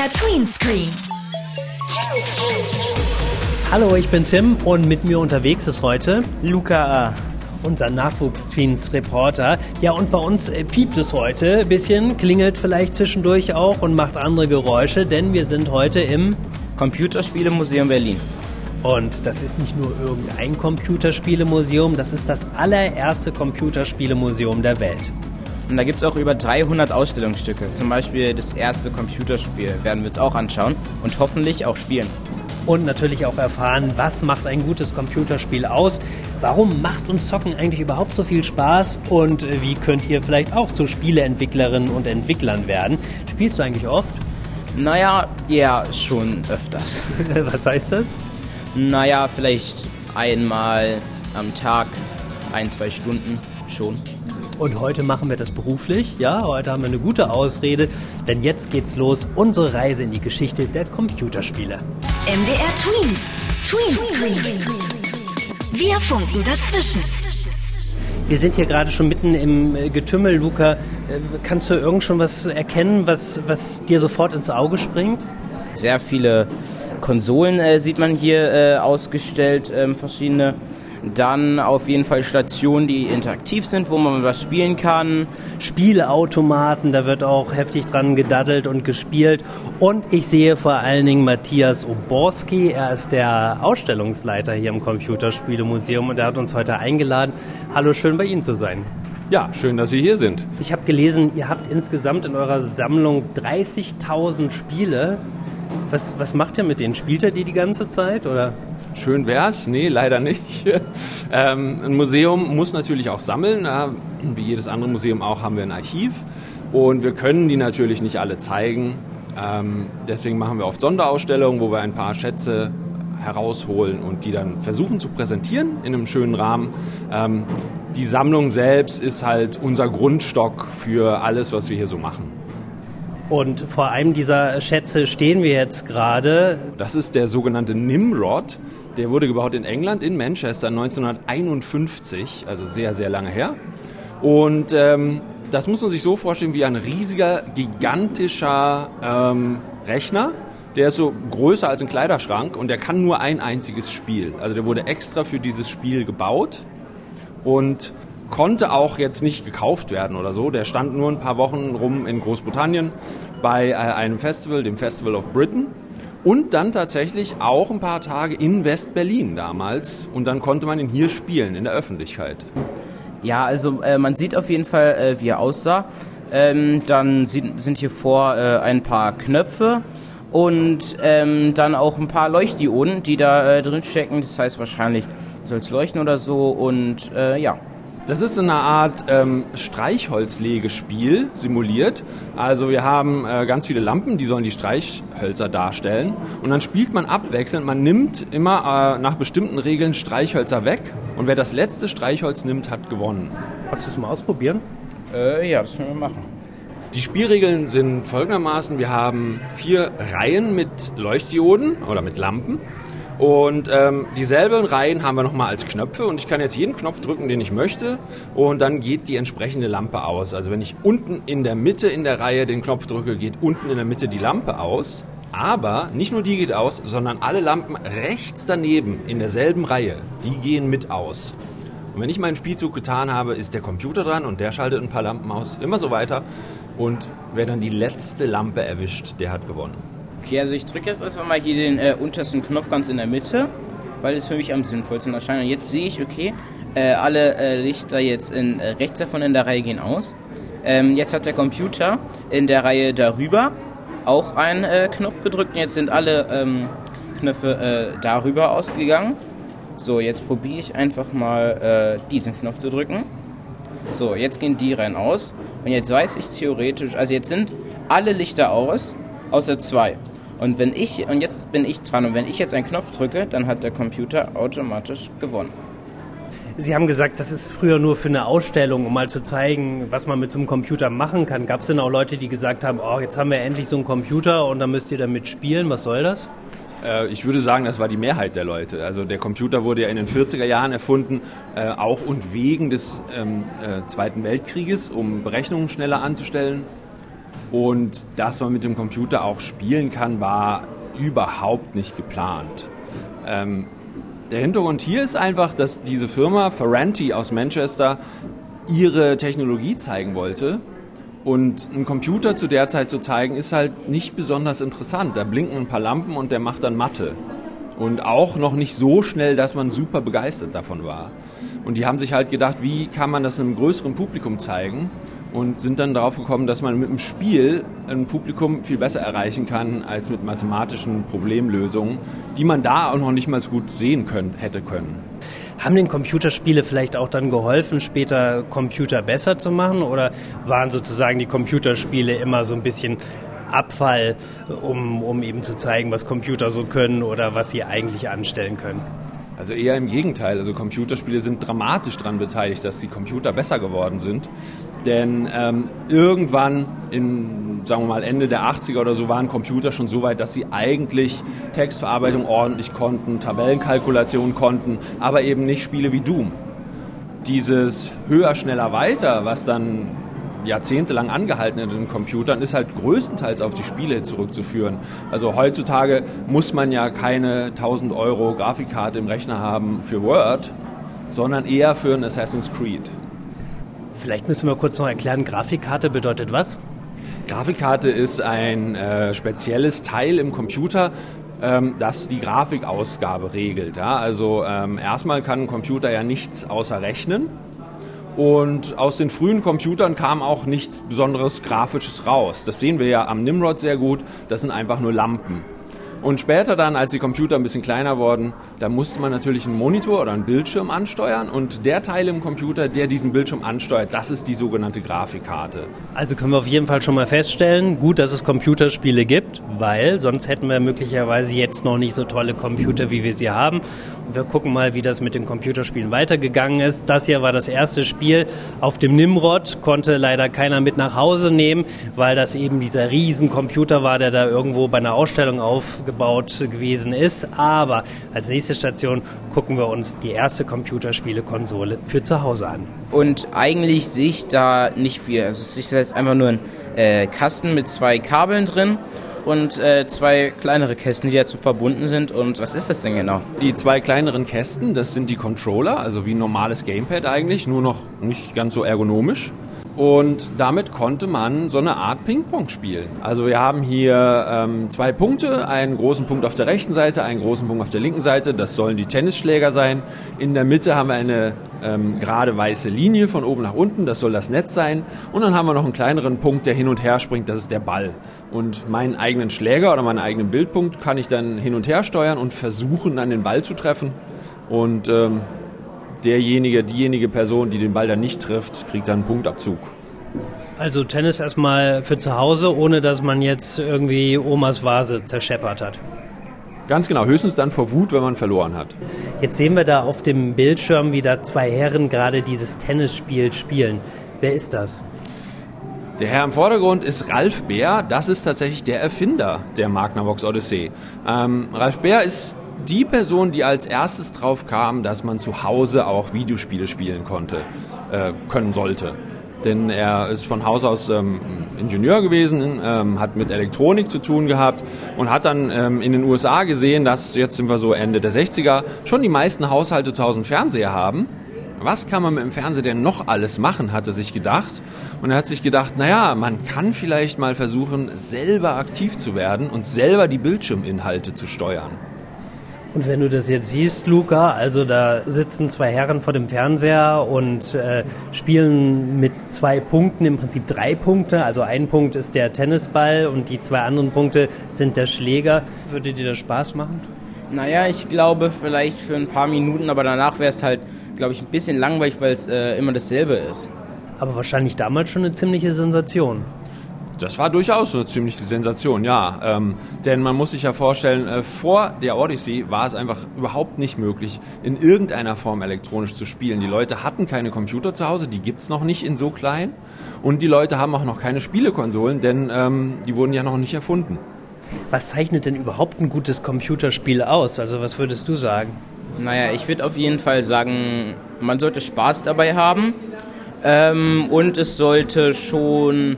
MDR Tween Screen. Hallo, ich bin Tim und mit mir unterwegs ist heute Luca unser Nachwuchs-Tweens-Reporter. Ja, und bei uns äh, piept es heute ein bisschen, klingelt vielleicht zwischendurch auch und macht andere Geräusche, denn wir sind heute im Computerspielemuseum Berlin. Und das ist nicht nur irgendein Computerspielemuseum, das ist das allererste Computerspielemuseum der Welt. Und da gibt es auch über 300 Ausstellungsstücke. Zum Beispiel das erste Computerspiel werden wir uns auch anschauen und hoffentlich auch spielen. Und natürlich auch erfahren, was macht ein gutes Computerspiel aus, warum macht uns Zocken eigentlich überhaupt so viel Spaß und wie könnt ihr vielleicht auch zu Spieleentwicklerinnen und Entwicklern werden. Spielst du eigentlich oft? Naja, ja, schon öfters. was heißt das? Naja, vielleicht einmal am Tag, ein, zwei Stunden schon. Und heute machen wir das beruflich. Ja, heute haben wir eine gute Ausrede, denn jetzt geht's los. Unsere Reise in die Geschichte der Computerspiele. MDR Tweens. Tween Screen. Wir funken dazwischen. Wir sind hier gerade schon mitten im äh, Getümmel, Luca. Äh, kannst du irgend schon was erkennen, was, was dir sofort ins Auge springt? Sehr viele Konsolen äh, sieht man hier äh, ausgestellt, ähm, verschiedene. Dann auf jeden Fall Stationen, die interaktiv sind, wo man was spielen kann. Spielautomaten, da wird auch heftig dran gedaddelt und gespielt. Und ich sehe vor allen Dingen Matthias Oborski. Er ist der Ausstellungsleiter hier im Computerspielemuseum und er hat uns heute eingeladen. Hallo, schön bei Ihnen zu sein. Ja, schön, dass Sie hier sind. Ich habe gelesen, ihr habt insgesamt in eurer Sammlung 30.000 Spiele. Was, was macht ihr mit denen? Spielt ihr die die ganze Zeit oder? Schön wär's. Nee, leider nicht. ähm, ein Museum muss natürlich auch sammeln. wie jedes andere Museum auch haben wir ein Archiv. Und wir können die natürlich nicht alle zeigen. Ähm, deswegen machen wir oft Sonderausstellungen, wo wir ein paar Schätze herausholen und die dann versuchen zu präsentieren in einem schönen Rahmen. Ähm, die Sammlung selbst ist halt unser Grundstock für alles, was wir hier so machen. Und vor einem dieser Schätze stehen wir jetzt gerade. Das ist der sogenannte Nimrod. Der wurde gebaut in England, in Manchester 1951, also sehr, sehr lange her. Und ähm, das muss man sich so vorstellen wie ein riesiger, gigantischer ähm, Rechner. Der ist so größer als ein Kleiderschrank und der kann nur ein einziges Spiel. Also der wurde extra für dieses Spiel gebaut und konnte auch jetzt nicht gekauft werden oder so. Der stand nur ein paar Wochen rum in Großbritannien bei äh, einem Festival, dem Festival of Britain. Und dann tatsächlich auch ein paar Tage in West-Berlin damals. Und dann konnte man ihn hier spielen, in der Öffentlichkeit. Ja, also äh, man sieht auf jeden Fall, äh, wie er aussah. Ähm, dann sind hier vor äh, ein paar Knöpfe und ähm, dann auch ein paar Leuchtdioden, die da äh, drin stecken. Das heißt wahrscheinlich soll es leuchten oder so. Und äh, ja, das ist eine Art ähm, Streichholzlegespiel simuliert. Also wir haben äh, ganz viele Lampen, die sollen die Streichhölzer darstellen. Und dann spielt man abwechselnd. Man nimmt immer äh, nach bestimmten Regeln Streichhölzer weg. Und wer das letzte Streichholz nimmt, hat gewonnen. Kannst du es mal ausprobieren? Äh, ja, das können wir machen. Die Spielregeln sind folgendermaßen. Wir haben vier Reihen mit Leuchtdioden oder mit Lampen. Und ähm, dieselben Reihen haben wir nochmal als Knöpfe und ich kann jetzt jeden Knopf drücken, den ich möchte und dann geht die entsprechende Lampe aus. Also wenn ich unten in der Mitte in der Reihe den Knopf drücke, geht unten in der Mitte die Lampe aus. Aber nicht nur die geht aus, sondern alle Lampen rechts daneben in derselben Reihe, die gehen mit aus. Und wenn ich meinen Spielzug getan habe, ist der Computer dran und der schaltet ein paar Lampen aus. Immer so weiter. Und wer dann die letzte Lampe erwischt, der hat gewonnen. Okay, also ich drücke jetzt erstmal mal hier den äh, untersten Knopf ganz in der Mitte, weil es für mich am sinnvollsten erscheint. Und jetzt sehe ich, okay, äh, alle äh, Lichter jetzt in, äh, rechts davon in der Reihe gehen aus. Ähm, jetzt hat der Computer in der Reihe darüber auch einen äh, Knopf gedrückt und jetzt sind alle ähm, Knöpfe äh, darüber ausgegangen. So, jetzt probiere ich einfach mal diesen Knopf zu drücken. So, jetzt gehen die rein aus. Und jetzt weiß ich theoretisch, also jetzt sind alle Lichter aus, außer zwei. Und wenn ich, und jetzt bin ich dran, und wenn ich jetzt einen Knopf drücke, dann hat der Computer automatisch gewonnen. Sie haben gesagt, das ist früher nur für eine Ausstellung, um mal zu zeigen, was man mit so einem Computer machen kann. Gab es denn auch Leute, die gesagt haben, oh, jetzt haben wir endlich so einen Computer und dann müsst ihr damit spielen? Was soll das? Äh, ich würde sagen, das war die Mehrheit der Leute. Also der Computer wurde ja in den 40er Jahren erfunden, äh, auch und wegen des ähm, äh, Zweiten Weltkrieges, um Berechnungen schneller anzustellen. Und dass man mit dem Computer auch spielen kann, war überhaupt nicht geplant. Ähm, der Hintergrund hier ist einfach, dass diese Firma Ferranti aus Manchester ihre Technologie zeigen wollte. Und einen Computer zu der Zeit zu zeigen, ist halt nicht besonders interessant. Da blinken ein paar Lampen und der macht dann Mathe. Und auch noch nicht so schnell, dass man super begeistert davon war. Und die haben sich halt gedacht, wie kann man das einem größeren Publikum zeigen? Und sind dann darauf gekommen, dass man mit dem Spiel ein Publikum viel besser erreichen kann als mit mathematischen Problemlösungen, die man da auch noch nicht mal so gut sehen können, hätte können. Haben den Computerspiele vielleicht auch dann geholfen, später Computer besser zu machen? Oder waren sozusagen die Computerspiele immer so ein bisschen Abfall, um, um eben zu zeigen, was Computer so können oder was sie eigentlich anstellen können? Also eher im Gegenteil. Also Computerspiele sind dramatisch daran beteiligt, dass die Computer besser geworden sind. Denn ähm, irgendwann in, sagen wir mal, Ende der 80er oder so waren Computer schon so weit, dass sie eigentlich Textverarbeitung ordentlich konnten, Tabellenkalkulation konnten, aber eben nicht Spiele wie Doom. Dieses höher, schneller, weiter, was dann jahrzehntelang angehalten in den Computern, ist halt größtenteils auf die Spiele zurückzuführen. Also heutzutage muss man ja keine 1000 Euro Grafikkarte im Rechner haben für Word, sondern eher für ein Assassin's Creed. Vielleicht müssen wir kurz noch erklären, Grafikkarte bedeutet was? Grafikkarte ist ein äh, spezielles Teil im Computer, ähm, das die Grafikausgabe regelt. Ja? Also ähm, erstmal kann ein Computer ja nichts außer rechnen. Und aus den frühen Computern kam auch nichts Besonderes Grafisches raus. Das sehen wir ja am Nimrod sehr gut. Das sind einfach nur Lampen. Und später dann, als die Computer ein bisschen kleiner wurden, da musste man natürlich einen Monitor oder einen Bildschirm ansteuern. Und der Teil im Computer, der diesen Bildschirm ansteuert, das ist die sogenannte Grafikkarte. Also können wir auf jeden Fall schon mal feststellen, gut, dass es Computerspiele gibt, weil sonst hätten wir möglicherweise jetzt noch nicht so tolle Computer, wie wir sie haben. Und wir gucken mal, wie das mit den Computerspielen weitergegangen ist. Das hier war das erste Spiel auf dem Nimrod, konnte leider keiner mit nach Hause nehmen, weil das eben dieser Riesencomputer war, der da irgendwo bei einer Ausstellung auf aufgebaut gewesen ist. Aber als nächste Station gucken wir uns die erste Computerspiele-Konsole für zu Hause an. Und eigentlich sehe ich da nicht viel. Also es ist jetzt einfach nur ein äh, Kasten mit zwei Kabeln drin und äh, zwei kleinere Kästen, die dazu verbunden sind. Und was ist das denn genau? Die zwei kleineren Kästen, das sind die Controller, also wie ein normales Gamepad eigentlich, nur noch nicht ganz so ergonomisch. Und damit konnte man so eine Art Ping-Pong spielen. Also wir haben hier ähm, zwei Punkte, einen großen Punkt auf der rechten Seite, einen großen Punkt auf der linken Seite. Das sollen die Tennisschläger sein. In der Mitte haben wir eine ähm, gerade weiße Linie von oben nach unten. Das soll das Netz sein. Und dann haben wir noch einen kleineren Punkt, der hin und her springt. Das ist der Ball. Und meinen eigenen Schläger oder meinen eigenen Bildpunkt kann ich dann hin und her steuern und versuchen, an den Ball zu treffen. Und ähm, derjenige, diejenige Person, die den Ball dann nicht trifft, kriegt dann einen Punktabzug. Also Tennis erstmal für zu Hause, ohne dass man jetzt irgendwie Omas Vase zerscheppert hat. Ganz genau, höchstens dann vor Wut, wenn man verloren hat. Jetzt sehen wir da auf dem Bildschirm, wie da zwei Herren gerade dieses Tennisspiel spielen. Wer ist das? Der Herr im Vordergrund ist Ralf Bär. Das ist tatsächlich der Erfinder der Magnavox Odyssey. Ähm, Ralf Bär ist die Person, die als erstes drauf kam, dass man zu Hause auch Videospiele spielen konnte, äh, können sollte. Denn er ist von Haus aus ähm, Ingenieur gewesen, ähm, hat mit Elektronik zu tun gehabt und hat dann ähm, in den USA gesehen, dass jetzt sind wir so Ende der 60er, schon die meisten Haushalte zu Hause einen Fernseher haben. Was kann man mit dem Fernseher denn noch alles machen, hat er sich gedacht. Und er hat sich gedacht, naja, man kann vielleicht mal versuchen, selber aktiv zu werden und selber die Bildschirminhalte zu steuern. Und wenn du das jetzt siehst, Luca, also da sitzen zwei Herren vor dem Fernseher und äh, spielen mit zwei Punkten, im Prinzip drei Punkte. Also ein Punkt ist der Tennisball und die zwei anderen Punkte sind der Schläger. Würde dir das Spaß machen? Naja, ich glaube vielleicht für ein paar Minuten, aber danach wäre es halt, glaube ich, ein bisschen langweilig, weil es äh, immer dasselbe ist. Aber wahrscheinlich damals schon eine ziemliche Sensation. Das war durchaus eine ziemliche Sensation, ja. Ähm, denn man muss sich ja vorstellen, äh, vor der Odyssey war es einfach überhaupt nicht möglich, in irgendeiner Form elektronisch zu spielen. Die Leute hatten keine Computer zu Hause, die gibt es noch nicht in so klein. Und die Leute haben auch noch keine Spielekonsolen, denn ähm, die wurden ja noch nicht erfunden. Was zeichnet denn überhaupt ein gutes Computerspiel aus? Also was würdest du sagen? Naja, ich würde auf jeden Fall sagen, man sollte Spaß dabei haben. Ähm, und es sollte schon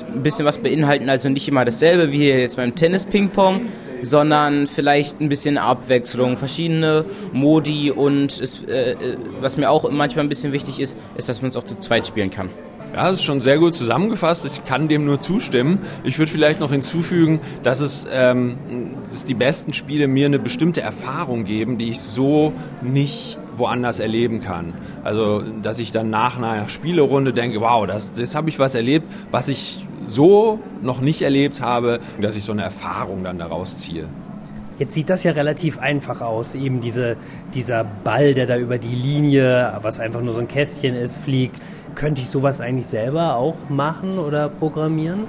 ein bisschen was beinhalten, also nicht immer dasselbe wie hier jetzt beim Tennis-Ping-Pong, sondern vielleicht ein bisschen Abwechslung, verschiedene Modi und es, äh, äh was mir auch manchmal ein bisschen wichtig ist, ist, dass man es auch zu zweit spielen kann. Ja, das ist schon sehr gut zusammengefasst. Ich kann dem nur zustimmen. Ich würde vielleicht noch hinzufügen, dass es ähm, dass die besten Spiele mir eine bestimmte Erfahrung geben, die ich so nicht woanders erleben kann. Also, dass ich dann nach einer Spielerunde denke, wow, das, das habe ich was erlebt, was ich so noch nicht erlebt habe, dass ich so eine Erfahrung dann daraus ziehe. Jetzt sieht das ja relativ einfach aus, eben diese, dieser Ball, der da über die Linie, was einfach nur so ein Kästchen ist, fliegt. Könnte ich sowas eigentlich selber auch machen oder programmieren?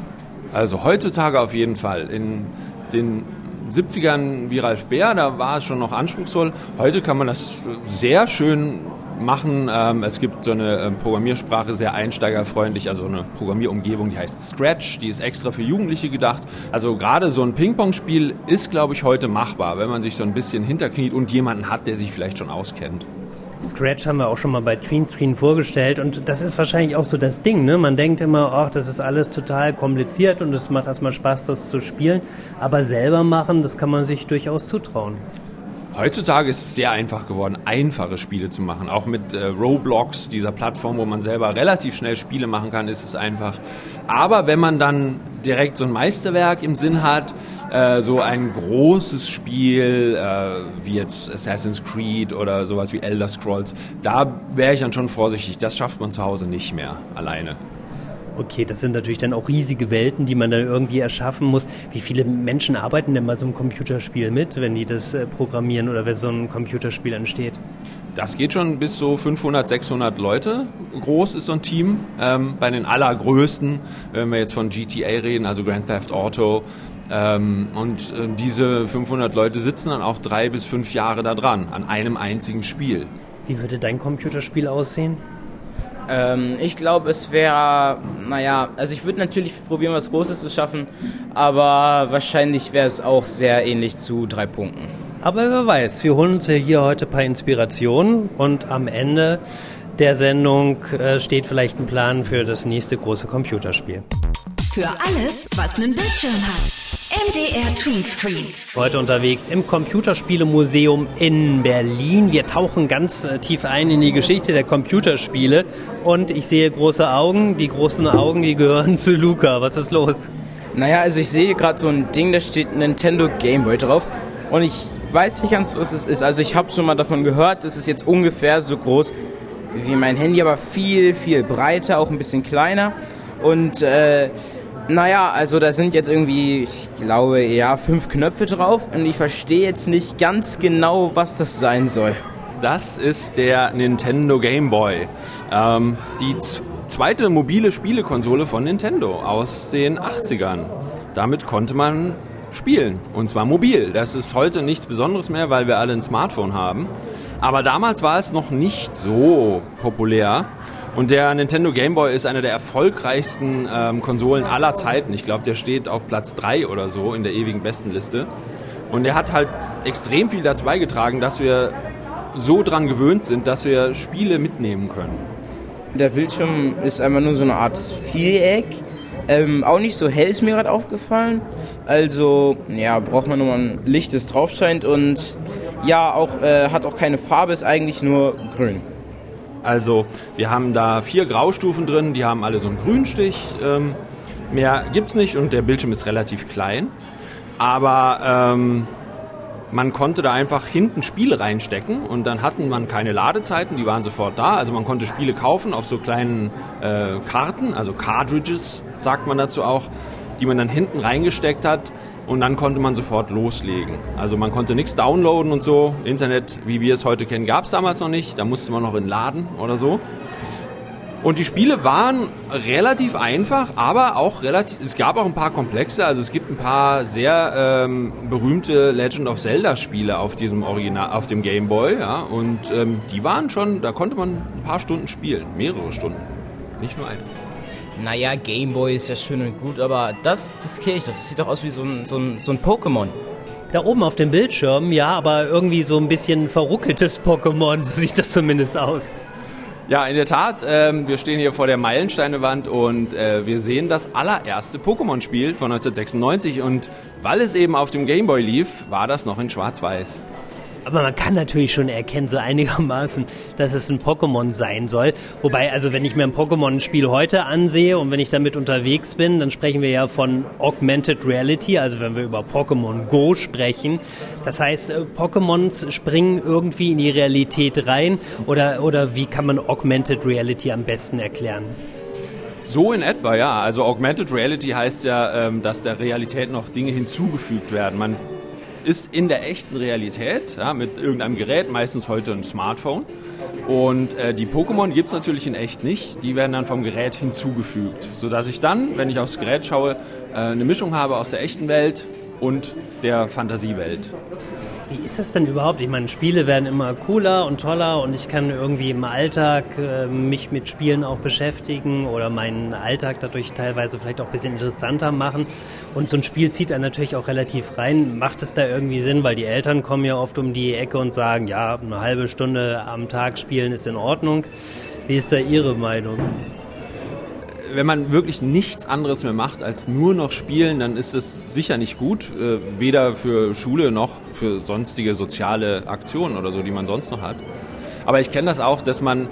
Also heutzutage auf jeden Fall. In den 70ern wie Ralf Bär, da war es schon noch anspruchsvoll. Heute kann man das sehr schön machen. Ähm, es gibt so eine ähm, Programmiersprache, sehr einsteigerfreundlich, also eine Programmierumgebung, die heißt Scratch, die ist extra für Jugendliche gedacht. Also gerade so ein Ping-Pong-Spiel ist, glaube ich, heute machbar, wenn man sich so ein bisschen hinterkniet und jemanden hat, der sich vielleicht schon auskennt. Scratch haben wir auch schon mal bei Tweenscreen vorgestellt und das ist wahrscheinlich auch so das Ding. Ne? Man denkt immer, ach, das ist alles total kompliziert und es macht erstmal Spaß, das zu spielen. Aber selber machen, das kann man sich durchaus zutrauen. Heutzutage ist es sehr einfach geworden, einfache Spiele zu machen. Auch mit äh, Roblox, dieser Plattform, wo man selber relativ schnell Spiele machen kann, ist es einfach. Aber wenn man dann direkt so ein Meisterwerk im Sinn hat, äh, so ein großes Spiel äh, wie jetzt Assassin's Creed oder sowas wie Elder Scrolls, da wäre ich dann schon vorsichtig. Das schafft man zu Hause nicht mehr alleine. Okay, das sind natürlich dann auch riesige Welten, die man dann irgendwie erschaffen muss. Wie viele Menschen arbeiten denn bei so einem Computerspiel mit, wenn die das äh, programmieren oder wenn so ein Computerspiel entsteht? Das geht schon bis so 500, 600 Leute groß ist so ein Team. Ähm, bei den allergrößten, wenn wir jetzt von GTA reden, also Grand Theft Auto, ähm, und äh, diese 500 Leute sitzen dann auch drei bis fünf Jahre da dran, an einem einzigen Spiel. Wie würde dein Computerspiel aussehen? Ähm, ich glaube, es wäre, naja, also ich würde natürlich probieren, was Großes zu schaffen, aber wahrscheinlich wäre es auch sehr ähnlich zu drei Punkten. Aber wer weiß, wir holen uns ja hier heute ein paar Inspirationen und am Ende der Sendung äh, steht vielleicht ein Plan für das nächste große Computerspiel. Für alles, was einen Bildschirm hat. MDR Tweenscreen. Heute unterwegs im Computerspielemuseum in Berlin. Wir tauchen ganz äh, tief ein in die Geschichte der Computerspiele und ich sehe große Augen. Die großen Augen, die gehören zu Luca. Was ist los? Naja, also ich sehe gerade so ein Ding, da steht Nintendo Game Boy drauf und ich weiß nicht ganz, was es ist. Also ich habe schon mal davon gehört, das ist jetzt ungefähr so groß wie mein Handy, aber viel, viel breiter, auch ein bisschen kleiner. Und äh, naja, also da sind jetzt irgendwie, ich glaube, ja, fünf Knöpfe drauf und ich verstehe jetzt nicht ganz genau, was das sein soll. Das ist der Nintendo Game Boy. Ähm, die zweite mobile Spielekonsole von Nintendo aus den 80ern. Damit konnte man spielen und zwar mobil. Das ist heute nichts Besonderes mehr, weil wir alle ein Smartphone haben. Aber damals war es noch nicht so populär. Und der Nintendo Game Boy ist eine der erfolgreichsten ähm, Konsolen aller Zeiten. Ich glaube, der steht auf Platz 3 oder so in der ewigen Bestenliste. Und er hat halt extrem viel dazu beigetragen, dass wir so dran gewöhnt sind, dass wir Spiele mitnehmen können. Der Bildschirm ist einfach nur so eine Art Viereck. Ähm, auch nicht so hell ist mir gerade aufgefallen. Also, ja, braucht man nur mal ein Licht, das drauf scheint. Und ja, auch äh, hat auch keine Farbe, ist eigentlich nur grün. Also wir haben da vier Graustufen drin, die haben alle so einen Grünstich. Ähm, mehr gibt es nicht und der Bildschirm ist relativ klein. Aber ähm, man konnte da einfach hinten Spiele reinstecken und dann hatten man keine Ladezeiten, die waren sofort da. Also man konnte Spiele kaufen auf so kleinen äh, Karten, also Cartridges sagt man dazu auch, die man dann hinten reingesteckt hat und dann konnte man sofort loslegen. Also man konnte nichts downloaden und so. Internet, wie wir es heute kennen, gab es damals noch nicht. Da musste man noch in den Laden oder so. Und die Spiele waren relativ einfach, aber auch relativ. Es gab auch ein paar komplexe. Also es gibt ein paar sehr ähm, berühmte Legend of Zelda Spiele auf diesem Original, auf dem Game Boy. Ja, und ähm, die waren schon. Da konnte man ein paar Stunden spielen, mehrere Stunden, nicht nur eine naja, Gameboy ist ja schön und gut, aber das, das kenne ich doch. Das sieht doch aus wie so ein, so ein, so ein Pokémon. Da oben auf dem Bildschirm, ja, aber irgendwie so ein bisschen verruckeltes Pokémon, so sieht das zumindest aus. Ja, in der Tat. Ähm, wir stehen hier vor der Meilensteinewand und äh, wir sehen das allererste Pokémon-Spiel von 1996. Und weil es eben auf dem Gameboy lief, war das noch in Schwarz-Weiß. Aber man kann natürlich schon erkennen, so einigermaßen, dass es ein Pokémon sein soll. Wobei, also wenn ich mir ein Pokémon-Spiel heute ansehe und wenn ich damit unterwegs bin, dann sprechen wir ja von Augmented Reality, also wenn wir über Pokémon Go sprechen. Das heißt, äh, Pokémons springen irgendwie in die Realität rein oder, oder wie kann man Augmented Reality am besten erklären? So in etwa, ja. Also Augmented Reality heißt ja, ähm, dass der Realität noch Dinge hinzugefügt werden. Man ist in der echten Realität ja, mit irgendeinem Gerät, meistens heute ein Smartphone. Und äh, die Pokémon gibt es natürlich in echt nicht. Die werden dann vom Gerät hinzugefügt, sodass ich dann, wenn ich aufs Gerät schaue, äh, eine Mischung habe aus der echten Welt und der Fantasiewelt. Wie ist das denn überhaupt? Ich meine, Spiele werden immer cooler und toller und ich kann irgendwie im Alltag äh, mich mit Spielen auch beschäftigen oder meinen Alltag dadurch teilweise vielleicht auch ein bisschen interessanter machen. Und so ein Spiel zieht einen natürlich auch relativ rein. Macht es da irgendwie Sinn? Weil die Eltern kommen ja oft um die Ecke und sagen, ja, eine halbe Stunde am Tag spielen ist in Ordnung. Wie ist da Ihre Meinung? Wenn man wirklich nichts anderes mehr macht als nur noch spielen, dann ist es sicher nicht gut, äh, weder für Schule noch für sonstige soziale Aktionen oder so, die man sonst noch hat. Aber ich kenne das auch, dass man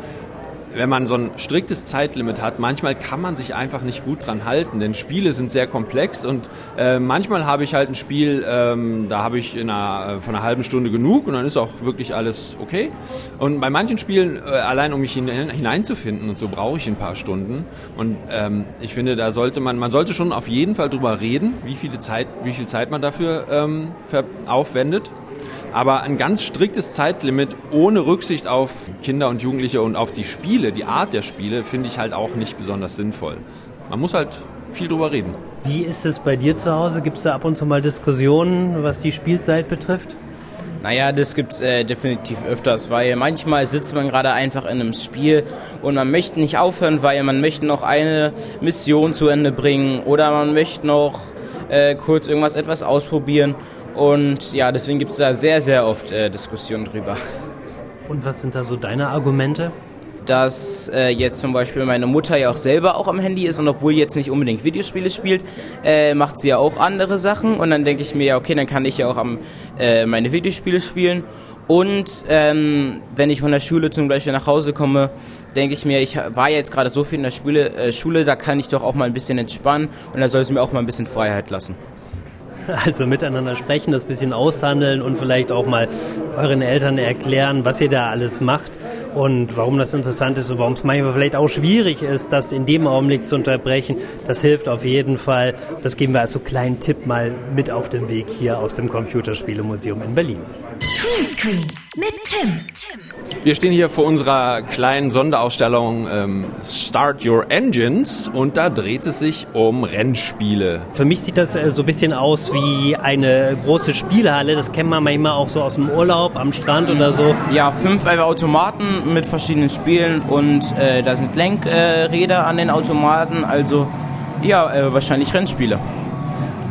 wenn man so ein striktes Zeitlimit hat, manchmal kann man sich einfach nicht gut dran halten, denn Spiele sind sehr komplex und äh, manchmal habe ich halt ein Spiel, ähm, da habe ich in einer, von einer halben Stunde genug und dann ist auch wirklich alles okay. Und bei manchen Spielen, äh, allein um mich hineinzufinden und so, brauche ich ein paar Stunden. Und ähm, ich finde, da sollte man, man sollte schon auf jeden Fall drüber reden, wie viele Zeit, wie viel Zeit man dafür ähm, aufwendet. Aber ein ganz striktes Zeitlimit ohne Rücksicht auf Kinder und Jugendliche und auf die Spiele, die Art der Spiele, finde ich halt auch nicht besonders sinnvoll. Man muss halt viel drüber reden. Wie ist es bei dir zu Hause? Gibt es da ab und zu mal Diskussionen, was die Spielzeit betrifft? Naja, das gibt es äh, definitiv öfters, weil manchmal sitzt man gerade einfach in einem Spiel und man möchte nicht aufhören, weil man möchte noch eine Mission zu Ende bringen oder man möchte noch äh, kurz irgendwas etwas ausprobieren und ja, deswegen gibt es da sehr, sehr oft äh, Diskussionen drüber. Und was sind da so deine Argumente? dass äh, jetzt zum Beispiel meine Mutter ja auch selber auch am Handy ist und obwohl jetzt nicht unbedingt Videospiele spielt, äh, macht sie ja auch andere Sachen und dann denke ich mir ja, okay, dann kann ich ja auch am, äh, meine Videospiele spielen und ähm, wenn ich von der Schule zum Beispiel nach Hause komme, denke ich mir, ich war jetzt gerade so viel in der Schule, äh, Schule, da kann ich doch auch mal ein bisschen entspannen und da soll es mir auch mal ein bisschen Freiheit lassen. Also miteinander sprechen, das bisschen aushandeln und vielleicht auch mal euren Eltern erklären, was ihr da alles macht und warum das interessant ist und warum es manchmal vielleicht auch schwierig ist, das in dem Augenblick zu unterbrechen. Das hilft auf jeden Fall. Das geben wir als so kleinen Tipp mal mit auf den Weg hier aus dem Computerspielemuseum in Berlin. Tweenscreen mit Tim. Wir stehen hier vor unserer kleinen Sonderausstellung ähm, Start Your Engines und da dreht es sich um Rennspiele. Für mich sieht das äh, so ein bisschen aus wie eine große Spielhalle. Das kennt man manchmal auch so aus dem Urlaub am Strand oder so. Ja, fünf Automaten mit verschiedenen Spielen und äh, da sind Lenkräder äh, an den Automaten, also ja, äh, wahrscheinlich Rennspiele.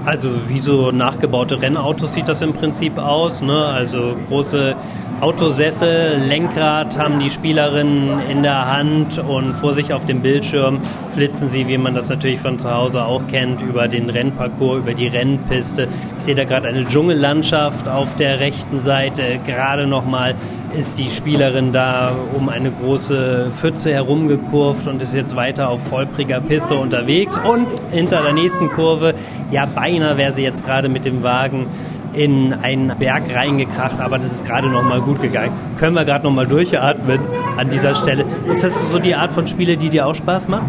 Also wie so nachgebaute Rennautos sieht das im Prinzip aus. Ne? Also große Autosessel, Lenkrad haben die Spielerinnen in der Hand und vor sich auf dem Bildschirm flitzen sie, wie man das natürlich von zu Hause auch kennt, über den Rennparcours, über die Rennpiste. Ich sehe da gerade eine Dschungellandschaft auf der rechten Seite. Gerade nochmal ist die Spielerin da um eine große Pfütze herumgekurvt und ist jetzt weiter auf holpriger Piste unterwegs. Und hinter der nächsten Kurve, ja beinahe wäre sie jetzt gerade mit dem Wagen in einen Berg reingekracht, aber das ist gerade noch mal gut gegangen. Können wir gerade noch mal durchatmen an dieser Stelle. Ist das so die Art von Spiele, die dir auch Spaß macht?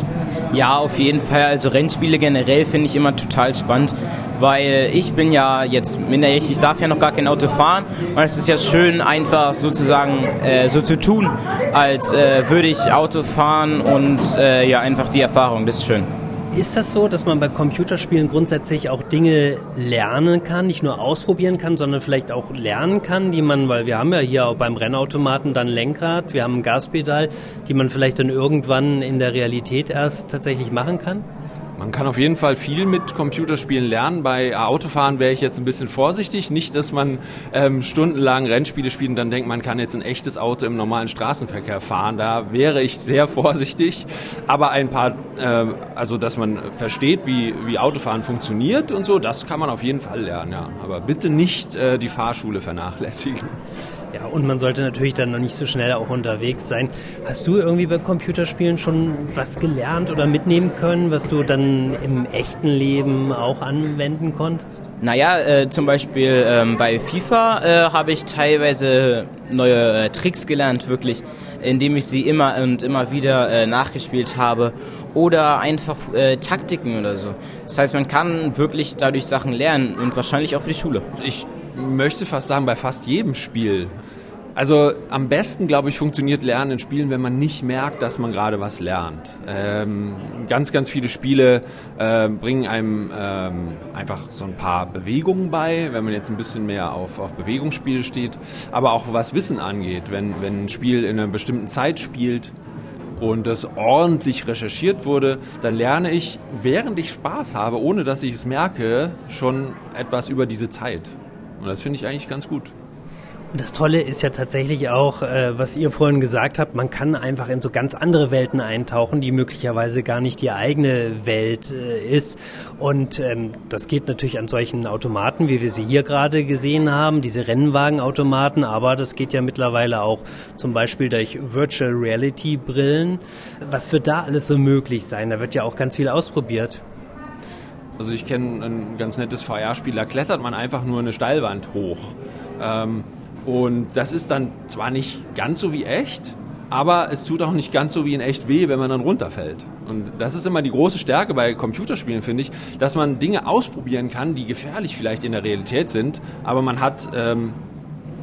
Ja, auf jeden Fall. Also Rennspiele generell finde ich immer total spannend, weil ich bin ja jetzt minderjährig, ich darf ja noch gar kein Auto fahren und es ist ja schön einfach sozusagen äh, so zu tun, als äh, würde ich Auto fahren und äh, ja einfach die Erfahrung, das ist schön. Ist das so, dass man bei Computerspielen grundsätzlich auch Dinge lernen kann, nicht nur ausprobieren kann, sondern vielleicht auch lernen kann, die man, weil wir haben ja hier auch beim Rennautomaten dann Lenkrad, wir haben ein Gaspedal, die man vielleicht dann irgendwann in der Realität erst tatsächlich machen kann? Man kann auf jeden Fall viel mit Computerspielen lernen. Bei Autofahren wäre ich jetzt ein bisschen vorsichtig. Nicht, dass man ähm, stundenlang Rennspiele spielt und dann denkt, man kann jetzt ein echtes Auto im normalen Straßenverkehr fahren. Da wäre ich sehr vorsichtig. Aber ein paar, äh, also dass man versteht, wie, wie Autofahren funktioniert und so, das kann man auf jeden Fall lernen. Ja. Aber bitte nicht äh, die Fahrschule vernachlässigen. Ja, und man sollte natürlich dann noch nicht so schnell auch unterwegs sein. Hast du irgendwie bei Computerspielen schon was gelernt oder mitnehmen können, was du dann im echten Leben auch anwenden konntest? Naja, äh, zum Beispiel ähm, bei FIFA äh, habe ich teilweise neue äh, Tricks gelernt, wirklich, indem ich sie immer und immer wieder äh, nachgespielt habe oder einfach äh, Taktiken oder so. Das heißt, man kann wirklich dadurch Sachen lernen und wahrscheinlich auch für die Schule. Ich möchte fast sagen, bei fast jedem Spiel. Also am besten, glaube ich, funktioniert Lernen in Spielen, wenn man nicht merkt, dass man gerade was lernt. Ähm, ganz, ganz viele Spiele äh, bringen einem ähm, einfach so ein paar Bewegungen bei, wenn man jetzt ein bisschen mehr auf, auf Bewegungsspiele steht. Aber auch was Wissen angeht, wenn, wenn ein Spiel in einer bestimmten Zeit spielt, und das ordentlich recherchiert wurde, dann lerne ich, während ich Spaß habe, ohne dass ich es merke, schon etwas über diese Zeit. Und das finde ich eigentlich ganz gut. Und das Tolle ist ja tatsächlich auch, äh, was ihr vorhin gesagt habt, man kann einfach in so ganz andere Welten eintauchen, die möglicherweise gar nicht die eigene Welt äh, ist. Und ähm, das geht natürlich an solchen Automaten, wie wir sie hier gerade gesehen haben, diese Rennwagenautomaten, aber das geht ja mittlerweile auch zum Beispiel durch Virtual Reality Brillen. Was wird da alles so möglich sein? Da wird ja auch ganz viel ausprobiert. Also ich kenne ein ganz nettes VR-Spiel, da klettert man einfach nur eine Steilwand hoch. Ähm, und das ist dann zwar nicht ganz so wie echt, aber es tut auch nicht ganz so wie in echt weh, wenn man dann runterfällt. Und das ist immer die große Stärke bei Computerspielen, finde ich, dass man Dinge ausprobieren kann, die gefährlich vielleicht in der Realität sind, aber man hat ähm,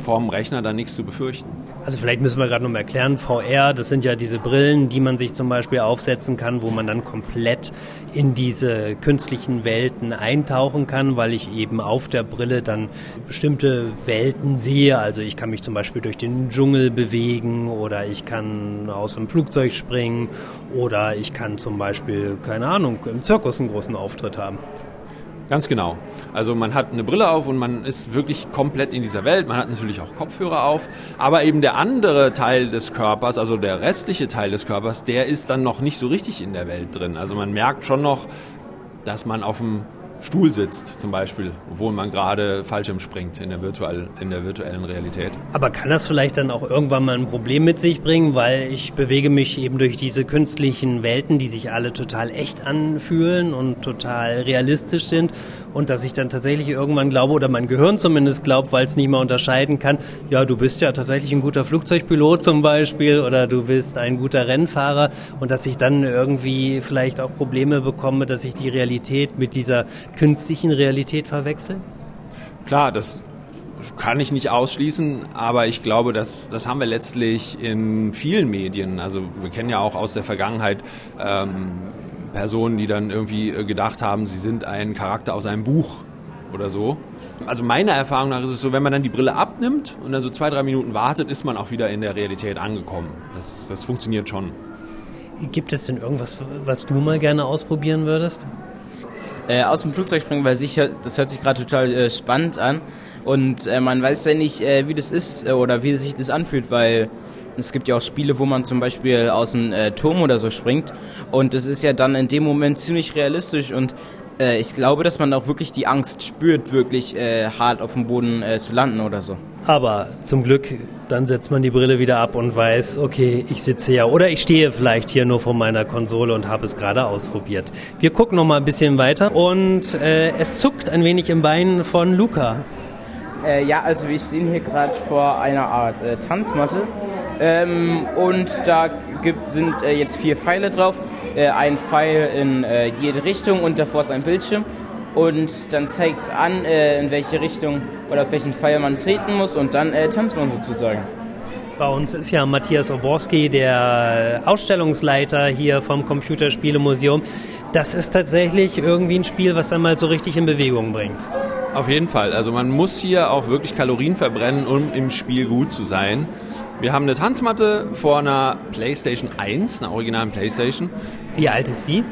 vorm Rechner dann nichts zu befürchten. Also vielleicht müssen wir gerade noch mal erklären, VR, das sind ja diese Brillen, die man sich zum Beispiel aufsetzen kann, wo man dann komplett in diese künstlichen Welten eintauchen kann, weil ich eben auf der Brille dann bestimmte Welten sehe. Also ich kann mich zum Beispiel durch den Dschungel bewegen oder ich kann aus einem Flugzeug springen oder ich kann zum Beispiel, keine Ahnung, im Zirkus einen großen Auftritt haben. Ganz genau. Also man hat eine Brille auf und man ist wirklich komplett in dieser Welt. Man hat natürlich auch Kopfhörer auf, aber eben der andere Teil des Körpers, also der restliche Teil des Körpers, der ist dann noch nicht so richtig in der Welt drin. Also man merkt schon noch, dass man auf dem Stuhl sitzt, zum Beispiel, obwohl man gerade Fallschirm springt in der, virtuell, in der virtuellen Realität. Aber kann das vielleicht dann auch irgendwann mal ein Problem mit sich bringen, weil ich bewege mich eben durch diese künstlichen Welten, die sich alle total echt anfühlen und total realistisch sind und dass ich dann tatsächlich irgendwann glaube oder mein Gehirn zumindest glaubt, weil es nicht mehr unterscheiden kann, ja, du bist ja tatsächlich ein guter Flugzeugpilot zum Beispiel oder du bist ein guter Rennfahrer und dass ich dann irgendwie vielleicht auch Probleme bekomme, dass ich die Realität mit dieser künstlichen Realität verwechseln? Klar, das kann ich nicht ausschließen, aber ich glaube, dass, das haben wir letztlich in vielen Medien. Also wir kennen ja auch aus der Vergangenheit ähm, Personen, die dann irgendwie äh, gedacht haben, sie sind ein Charakter aus einem Buch oder so. Also meiner Erfahrung nach ist es so, wenn man dann die Brille abnimmt und dann so zwei, drei Minuten wartet, ist man auch wieder in der Realität angekommen. Das, das funktioniert schon. Gibt es denn irgendwas, was du mal gerne ausprobieren würdest? Äh, aus dem Flugzeug springen, weil sicher, das hört sich gerade total äh, spannend an. Und äh, man weiß ja nicht, äh, wie das ist äh, oder wie sich das anfühlt, weil es gibt ja auch Spiele, wo man zum Beispiel aus dem äh, Turm oder so springt. Und das ist ja dann in dem Moment ziemlich realistisch und ich glaube, dass man auch wirklich die Angst spürt, wirklich hart auf dem Boden zu landen oder so. Aber zum Glück, dann setzt man die Brille wieder ab und weiß, okay, ich sitze ja oder ich stehe vielleicht hier nur vor meiner Konsole und habe es gerade ausprobiert. Wir gucken noch mal ein bisschen weiter und äh, es zuckt ein wenig im Bein von Luca. Äh, ja, also wir stehen hier gerade vor einer Art äh, Tanzmatte ähm, und da gibt, sind äh, jetzt vier Pfeile drauf. Äh, ein Pfeil in äh, jede Richtung und davor ist ein Bildschirm. Und dann zeigt es an, äh, in welche Richtung oder auf welchen Pfeil man treten muss und dann tanzt man sozusagen. Bei uns ist ja Matthias Oborski, der Ausstellungsleiter hier vom Computerspielemuseum. Das ist tatsächlich irgendwie ein Spiel, was dann mal so richtig in Bewegung bringt. Auf jeden Fall. Also man muss hier auch wirklich Kalorien verbrennen, um im Spiel gut zu sein. Wir haben eine Tanzmatte vor einer PlayStation 1, einer originalen PlayStation. Wie alt ist die?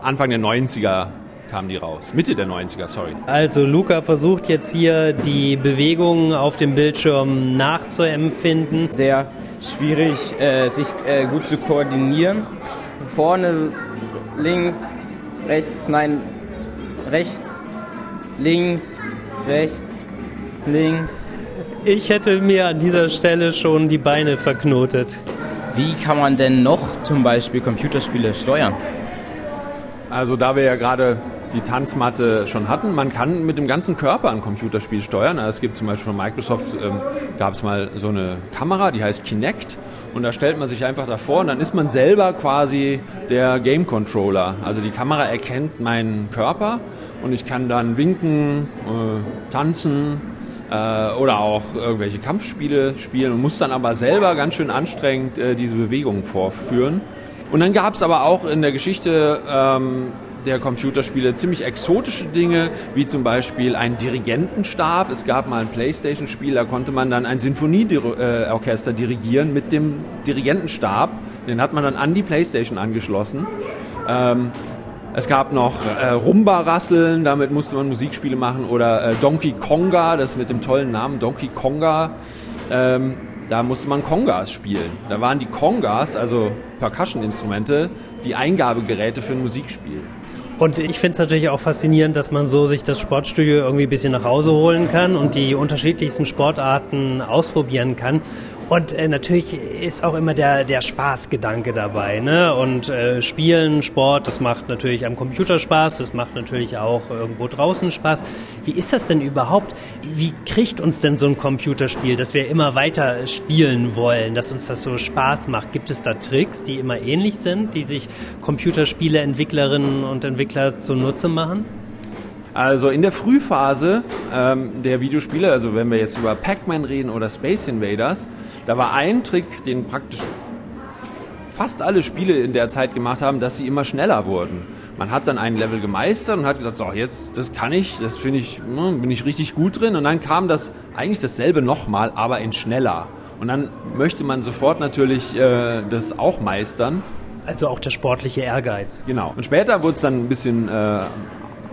Anfang der 90er kamen die raus. Mitte der 90er, sorry. Also Luca versucht jetzt hier die Bewegungen auf dem Bildschirm nachzuempfinden. Sehr schwierig, äh, sich äh, gut zu koordinieren. Vorne, links, rechts, nein, rechts, links, rechts, links. Ich hätte mir an dieser Stelle schon die Beine verknotet. Wie kann man denn noch zum Beispiel Computerspiele steuern? Also da wir ja gerade die Tanzmatte schon hatten. Man kann mit dem ganzen Körper ein Computerspiel steuern. Also es gibt zum Beispiel von Microsoft, ähm, gab es mal so eine Kamera, die heißt Kinect. Und da stellt man sich einfach davor und dann ist man selber quasi der Game Controller. Also die Kamera erkennt meinen Körper und ich kann dann winken, äh, tanzen äh, oder auch irgendwelche Kampfspiele spielen und muss dann aber selber ganz schön anstrengend äh, diese Bewegungen vorführen. Und dann gab es aber auch in der Geschichte ähm, der Computerspiele ziemlich exotische Dinge, wie zum Beispiel ein Dirigentenstab. Es gab mal ein Playstation-Spiel, da konnte man dann ein Sinfonieorchester dirigieren mit dem Dirigentenstab. Den hat man dann an die Playstation angeschlossen. Ähm, es gab noch äh, Rumba-Rasseln, damit musste man Musikspiele machen. Oder äh, Donkey Konga, das mit dem tollen Namen Donkey Konga. Ähm, da musste man Kongas spielen. Da waren die Kongas, also Percussion-Instrumente, die Eingabegeräte für ein Musikspiel. Und ich finde es natürlich auch faszinierend, dass man so sich das Sportstudio irgendwie ein bisschen nach Hause holen kann und die unterschiedlichsten Sportarten ausprobieren kann. Und äh, natürlich ist auch immer der, der Spaßgedanke dabei. Ne? Und äh, Spielen, Sport, das macht natürlich am Computer Spaß, das macht natürlich auch irgendwo draußen Spaß. Wie ist das denn überhaupt? Wie kriegt uns denn so ein Computerspiel, dass wir immer weiter spielen wollen, dass uns das so Spaß macht? Gibt es da Tricks, die immer ähnlich sind, die sich Computerspiele-Entwicklerinnen und Entwickler zunutze machen? Also in der Frühphase ähm, der Videospiele, also wenn wir jetzt über Pac-Man reden oder Space Invaders, da war ein Trick, den praktisch fast alle Spiele in der Zeit gemacht haben, dass sie immer schneller wurden. Man hat dann ein Level gemeistert und hat gedacht, so jetzt, das kann ich, das finde ich, ne, bin ich richtig gut drin. Und dann kam das eigentlich dasselbe nochmal, aber in schneller. Und dann möchte man sofort natürlich äh, das auch meistern. Also auch der sportliche Ehrgeiz. Genau. Und später wurde es dann ein bisschen äh,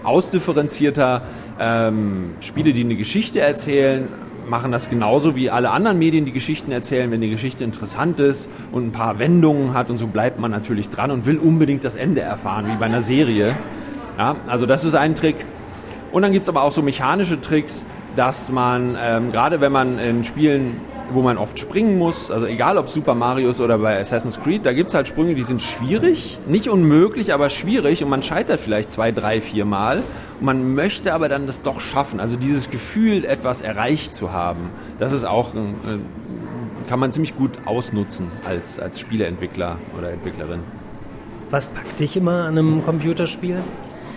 ausdifferenzierter. Ähm, Spiele, die eine Geschichte erzählen, machen das genauso wie alle anderen Medien, die Geschichten erzählen. Wenn die Geschichte interessant ist und ein paar Wendungen hat und so bleibt man natürlich dran und will unbedingt das Ende erfahren, wie bei einer Serie. Ja, also das ist ein Trick. Und dann gibt es aber auch so mechanische Tricks, dass man, ähm, gerade wenn man in Spielen, wo man oft springen muss, also egal ob Super Mario ist oder bei Assassin's Creed, da gibt es halt Sprünge, die sind schwierig, nicht unmöglich, aber schwierig und man scheitert vielleicht zwei, drei, vier Mal man möchte aber dann das doch schaffen. Also dieses Gefühl, etwas erreicht zu haben, das ist auch, äh, kann man ziemlich gut ausnutzen als, als Spieleentwickler oder Entwicklerin. Was packt dich immer an einem Computerspiel?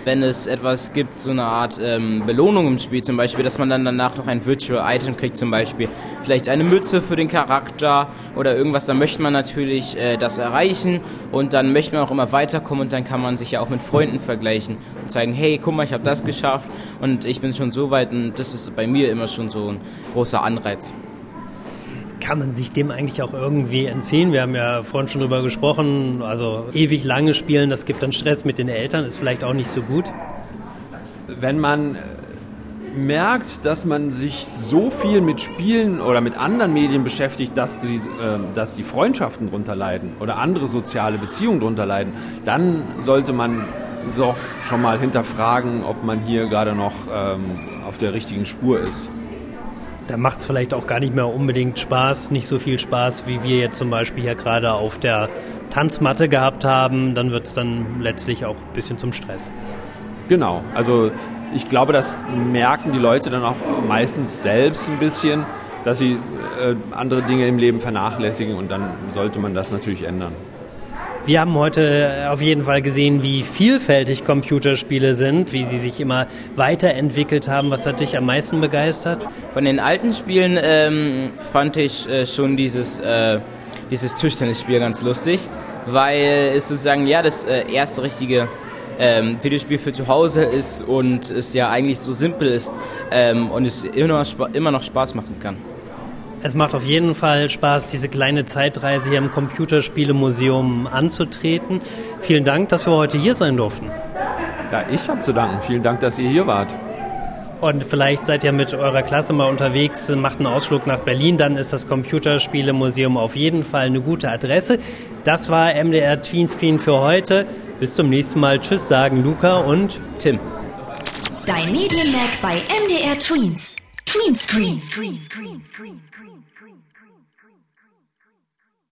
Wenn es etwas gibt, so eine Art ähm, Belohnung im Spiel, zum Beispiel, dass man dann danach noch ein Virtual Item kriegt, zum Beispiel vielleicht eine Mütze für den Charakter oder irgendwas, dann möchte man natürlich äh, das erreichen und dann möchte man auch immer weiterkommen und dann kann man sich ja auch mit Freunden vergleichen und zeigen, hey, guck mal, ich habe das geschafft und ich bin schon so weit und das ist bei mir immer schon so ein großer Anreiz kann man sich dem eigentlich auch irgendwie entziehen? Wir haben ja vorhin schon drüber gesprochen, also ewig lange spielen, das gibt dann Stress mit den Eltern, ist vielleicht auch nicht so gut. Wenn man merkt, dass man sich so viel mit Spielen oder mit anderen Medien beschäftigt, dass die, äh, dass die Freundschaften drunter leiden oder andere soziale Beziehungen drunter leiden, dann sollte man so schon mal hinterfragen, ob man hier gerade noch ähm, auf der richtigen Spur ist da macht es vielleicht auch gar nicht mehr unbedingt Spaß, nicht so viel Spaß, wie wir jetzt zum Beispiel hier gerade auf der Tanzmatte gehabt haben. Dann wird es dann letztlich auch ein bisschen zum Stress. Genau, also ich glaube, das merken die Leute dann auch meistens selbst ein bisschen, dass sie äh, andere Dinge im Leben vernachlässigen und dann sollte man das natürlich ändern. Wir haben heute auf jeden Fall gesehen, wie vielfältig Computerspiele sind, wie sie sich immer weiterentwickelt haben. Was hat dich am meisten begeistert? Von den alten Spielen ähm, fand ich äh, schon dieses, äh, dieses Tischtennisspiel ganz lustig, weil es sozusagen ja das äh, erste richtige ähm, Videospiel für zu Hause ist und es ja eigentlich so simpel ist ähm, und es immer, immer noch Spaß machen kann. Es macht auf jeden Fall Spaß, diese kleine Zeitreise hier im Computerspielemuseum anzutreten. Vielen Dank, dass wir heute hier sein durften. Ja, ich habe zu danken. Vielen Dank, dass ihr hier wart. Und vielleicht seid ihr mit eurer Klasse mal unterwegs, macht einen Ausflug nach Berlin, dann ist das Computerspielemuseum auf jeden Fall eine gute Adresse. Das war MDR Tweenscreen für heute. Bis zum nächsten Mal. Tschüss sagen Luca und Tim. Dein Medienmerk bei MDR Tweens. Tweenscreen.